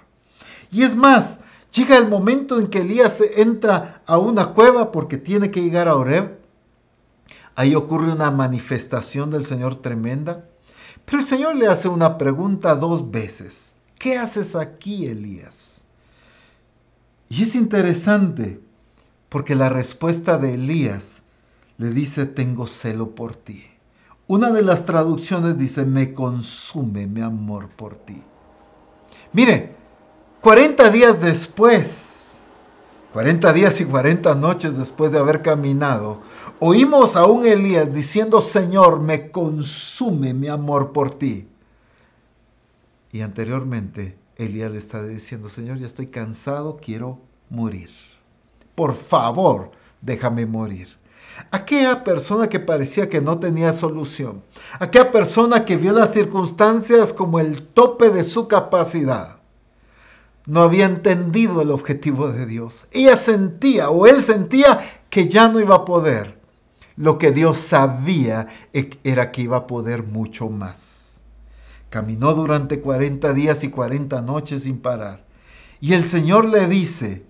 Y es más, llega el momento en que Elías entra a una cueva porque tiene que llegar a Oreb Ahí ocurre una manifestación del Señor tremenda. Pero el Señor le hace una pregunta dos veces. ¿Qué haces aquí, Elías? Y es interesante porque la respuesta de Elías le dice, tengo celo por ti. Una de las traducciones dice, me consume mi amor por ti. Mire, 40 días después, 40 días y 40 noches después de haber caminado, Oímos a un Elías diciendo, Señor, me consume mi amor por ti. Y anteriormente Elías le está diciendo, Señor, ya estoy cansado, quiero morir. Por favor, déjame morir. Aquella persona que parecía que no tenía solución. Aquella persona que vio las circunstancias como el tope de su capacidad. No había entendido el objetivo de Dios. Ella sentía o él sentía que ya no iba a poder. Lo que Dios sabía e, era que iba a poder mucho más. Caminó durante 40 días y 40 noches sin parar. Y el Señor le dice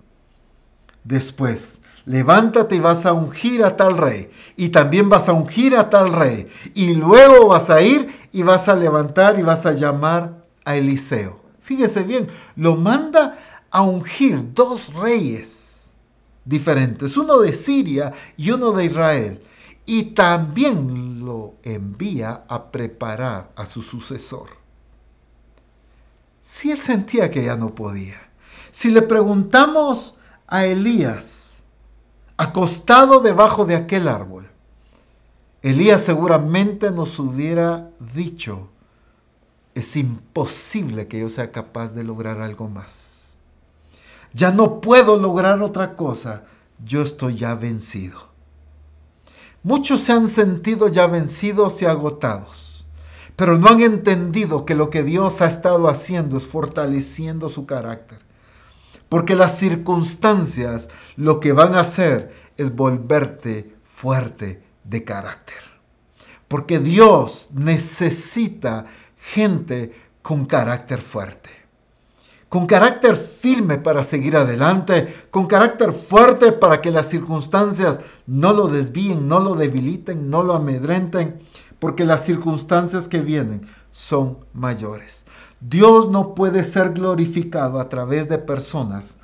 después, levántate y vas a ungir a tal rey. Y también vas a ungir a tal rey. Y luego vas a ir y vas a levantar y vas a llamar a Eliseo. Fíjese bien, lo manda a ungir dos reyes diferentes, uno de Siria y uno de Israel y también lo envía a preparar a su sucesor. Si él sentía que ya no podía, si le preguntamos a Elías, acostado debajo de aquel árbol, Elías seguramente nos hubiera dicho, es imposible que yo sea capaz de lograr algo más. Ya no puedo lograr otra cosa, yo estoy ya vencido. Muchos se han sentido ya vencidos y agotados, pero no han entendido que lo que Dios ha estado haciendo es fortaleciendo su carácter. Porque las circunstancias lo que van a hacer es volverte fuerte de carácter. Porque Dios necesita gente con carácter fuerte. Con carácter firme para seguir adelante, con carácter fuerte para que las circunstancias no lo desvíen, no lo debiliten, no lo amedrenten, porque las circunstancias que vienen son mayores. Dios no puede ser glorificado a través de personas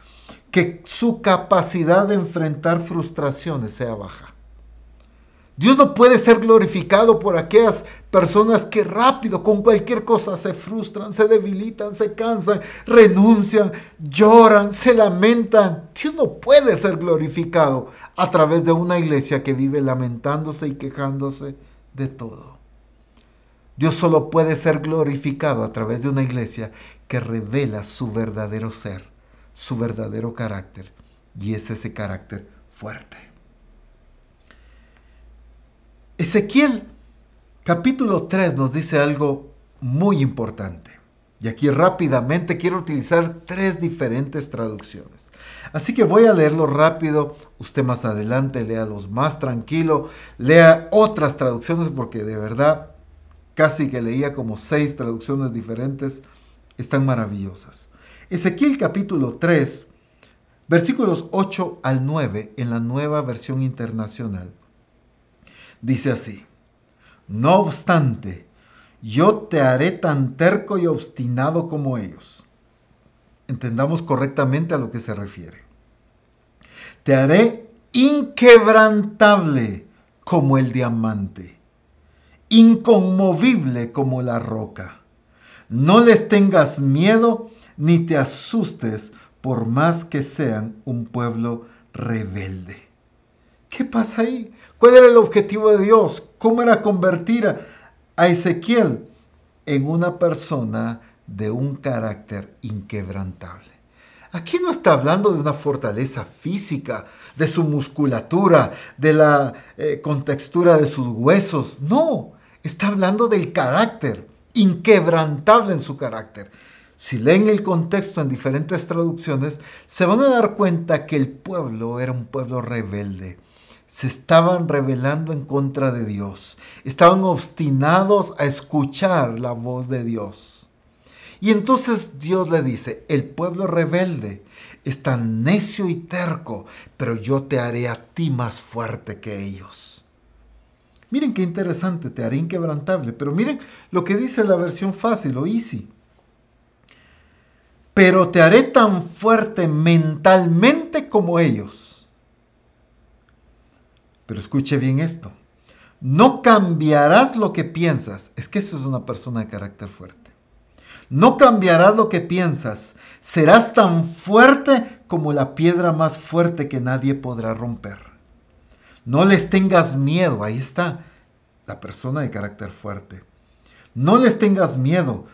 que su capacidad de enfrentar frustraciones sea baja. Dios no puede ser glorificado por aquellas personas que rápido con cualquier cosa se frustran, se debilitan, se cansan, renuncian, lloran, se lamentan. Dios no puede ser glorificado a través de una iglesia que vive lamentándose y quejándose de todo. Dios solo puede ser glorificado a través de una iglesia que revela su verdadero ser, su verdadero carácter. Y es ese carácter fuerte. Ezequiel capítulo 3 nos dice algo muy importante. Y aquí rápidamente quiero utilizar tres diferentes traducciones. Así que voy a leerlo rápido. Usted más adelante lea los más tranquilo. Lea otras traducciones porque de verdad casi que leía como seis traducciones diferentes. Están maravillosas. Ezequiel capítulo 3, versículos 8 al 9 en la nueva versión internacional dice así, no obstante, yo te haré tan terco y obstinado como ellos. Entendamos correctamente a lo que se refiere. Te haré inquebrantable como el diamante, inconmovible como la roca. No les tengas miedo ni te asustes por más que sean un pueblo rebelde. ¿Qué pasa ahí? ¿Cuál era el objetivo de Dios? ¿Cómo era convertir a Ezequiel en una persona de un carácter inquebrantable? Aquí no está hablando de una fortaleza física, de su musculatura, de la eh, contextura de sus huesos. No, está hablando del carácter, inquebrantable en su carácter. Si leen el contexto en diferentes traducciones, se van a dar cuenta que el pueblo era un pueblo rebelde, se estaban rebelando en contra de Dios. Estaban obstinados a escuchar la voz de Dios. Y entonces Dios le dice, el pueblo rebelde es tan necio y terco, pero yo te haré a ti más fuerte que ellos. Miren qué interesante, te haré inquebrantable, pero miren lo que dice la versión fácil o easy. Pero te haré tan fuerte mentalmente como ellos pero escuche bien esto. No cambiarás lo que piensas. Es que eso es una persona de carácter fuerte. No cambiarás lo que piensas. Serás tan fuerte como la piedra más fuerte que nadie podrá romper. No les tengas miedo. Ahí está la persona de carácter fuerte. No les tengas miedo.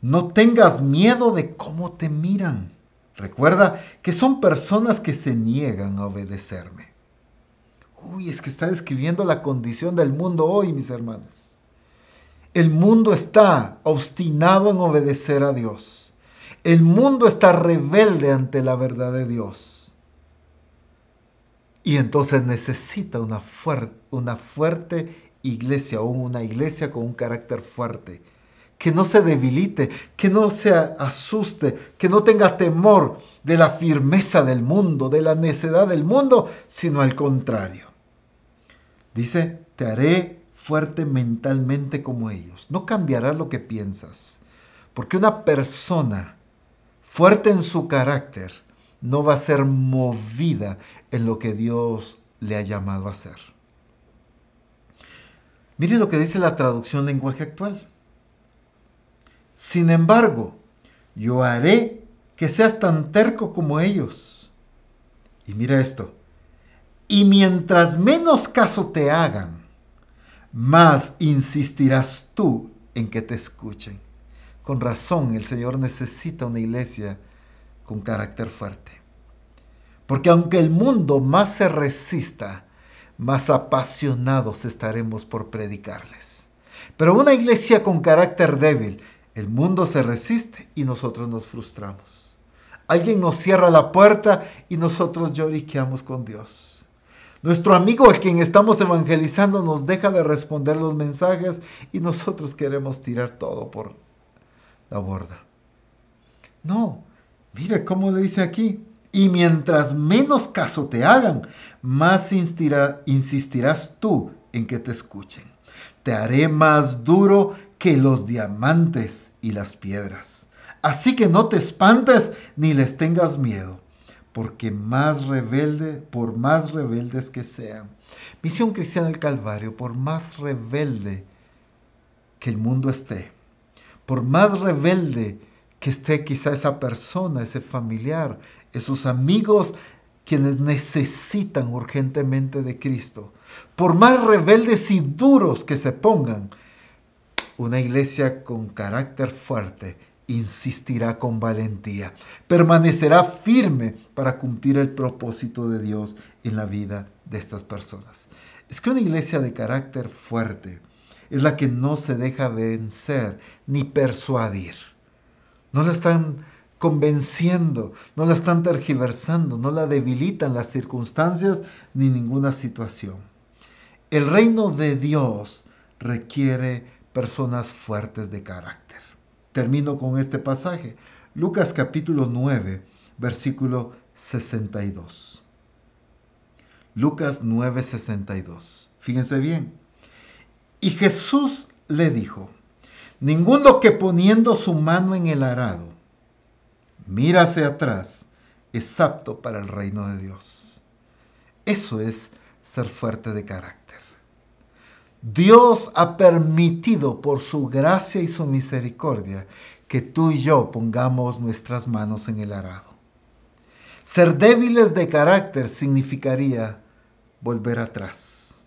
No tengas miedo de cómo te miran. Recuerda que son personas que se niegan a obedecerme. Uy, es que está describiendo la condición del mundo hoy, mis hermanos. El mundo está obstinado en obedecer a Dios. El mundo está rebelde ante la verdad de Dios. Y entonces necesita una, una fuerte iglesia o una iglesia con un carácter fuerte. Que no se debilite, que no se asuste, que no tenga temor de la firmeza del mundo, de la necedad del mundo, sino al contrario. Dice, te haré fuerte mentalmente como ellos. No cambiarás lo que piensas. Porque una persona fuerte en su carácter no va a ser movida en lo que Dios le ha llamado a hacer. Mire lo que dice la traducción lenguaje actual. Sin embargo, yo haré que seas tan terco como ellos. Y mira esto. Y mientras menos caso te hagan, más insistirás tú en que te escuchen. Con razón, el Señor necesita una iglesia con carácter fuerte. Porque aunque el mundo más se resista, más apasionados estaremos por predicarles. Pero una iglesia con carácter débil, el mundo se resiste y nosotros nos frustramos. Alguien nos cierra la puerta y nosotros lloriqueamos con Dios. Nuestro amigo al quien estamos evangelizando nos deja de responder los mensajes y nosotros queremos tirar todo por la borda. No, mire cómo le dice aquí. Y mientras menos caso te hagan, más insistirás tú en que te escuchen. Te haré más duro que los diamantes y las piedras. Así que no te espantes ni les tengas miedo, porque más rebelde, por más rebeldes que sean. Misión Cristiana del Calvario, por más rebelde que el mundo esté, por más rebelde que esté quizá esa persona, ese familiar, esos amigos quienes necesitan urgentemente de Cristo, por más rebeldes y duros que se pongan, una iglesia con carácter fuerte insistirá con valentía, permanecerá firme para cumplir el propósito de Dios en la vida de estas personas. Es que una iglesia de carácter fuerte es la que no se deja vencer ni persuadir. No la están convenciendo, no la están tergiversando, no la debilitan las circunstancias ni ninguna situación. El reino de Dios requiere personas fuertes de carácter. Termino con este pasaje. Lucas capítulo 9, versículo 62. Lucas 9, 62. Fíjense bien. Y Jesús le dijo, ninguno que poniendo su mano en el arado mira hacia atrás, es apto para el reino de Dios. Eso es ser fuerte de carácter. Dios ha permitido por su gracia y su misericordia que tú y yo pongamos nuestras manos en el arado. Ser débiles de carácter significaría volver atrás.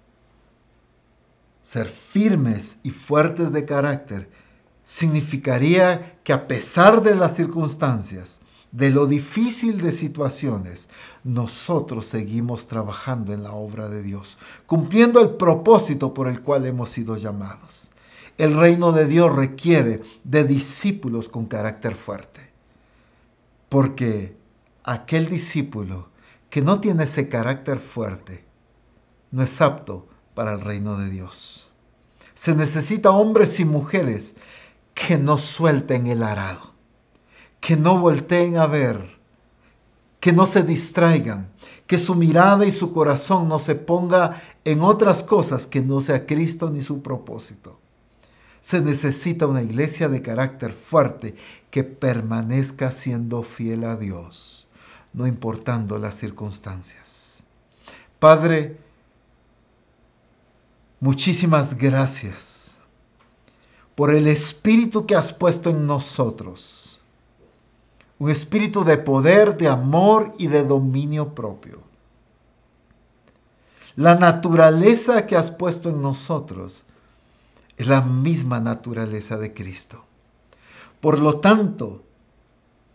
Ser firmes y fuertes de carácter significaría que a pesar de las circunstancias, de lo difícil de situaciones, nosotros seguimos trabajando en la obra de Dios, cumpliendo el propósito por el cual hemos sido llamados. El reino de Dios requiere de discípulos con carácter fuerte, porque aquel discípulo que no tiene ese carácter fuerte no es apto para el reino de Dios. Se necesita hombres y mujeres que no suelten el arado, que no volteen a ver, que no se distraigan, que su mirada y su corazón no se ponga en otras cosas que no sea Cristo ni su propósito. Se necesita una iglesia de carácter fuerte que permanezca siendo fiel a Dios, no importando las circunstancias. Padre, muchísimas gracias por el espíritu que has puesto en nosotros. Un espíritu de poder, de amor y de dominio propio. La naturaleza que has puesto en nosotros es la misma naturaleza de Cristo. Por lo tanto,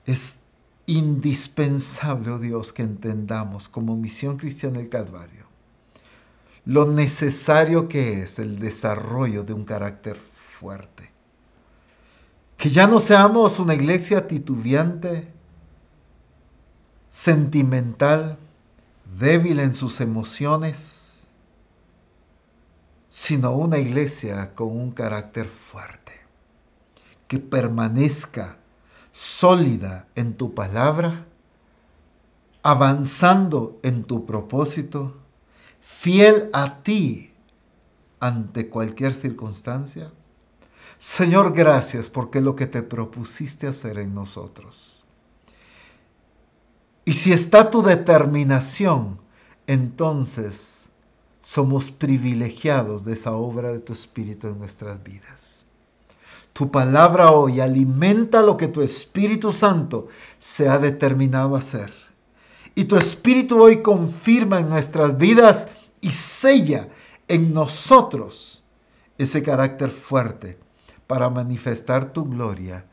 es indispensable, oh Dios, que entendamos como misión cristiana del Calvario lo necesario que es el desarrollo de un carácter fuerte. Que ya no seamos una iglesia titubeante, sentimental, débil en sus emociones, sino una iglesia con un carácter fuerte, que permanezca sólida en tu palabra, avanzando en tu propósito, fiel a ti ante cualquier circunstancia Señor, gracias porque lo que te propusiste hacer en nosotros. Y si está tu determinación, entonces somos privilegiados de esa obra de tu Espíritu en nuestras vidas. Tu palabra hoy alimenta lo que tu Espíritu Santo se ha determinado a hacer. Y tu Espíritu hoy confirma en nuestras vidas y sella en nosotros ese carácter fuerte para manifestar tu gloria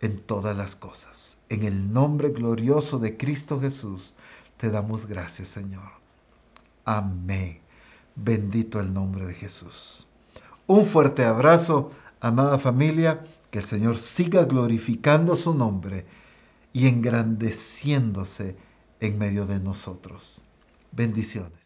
en todas las cosas. En el nombre glorioso de Cristo Jesús te damos gracias, Señor. Amén. Bendito el nombre de Jesús. Un fuerte abrazo, amada familia, que el Señor siga glorificando su nombre y engrandeciéndose en medio de nosotros. Bendiciones.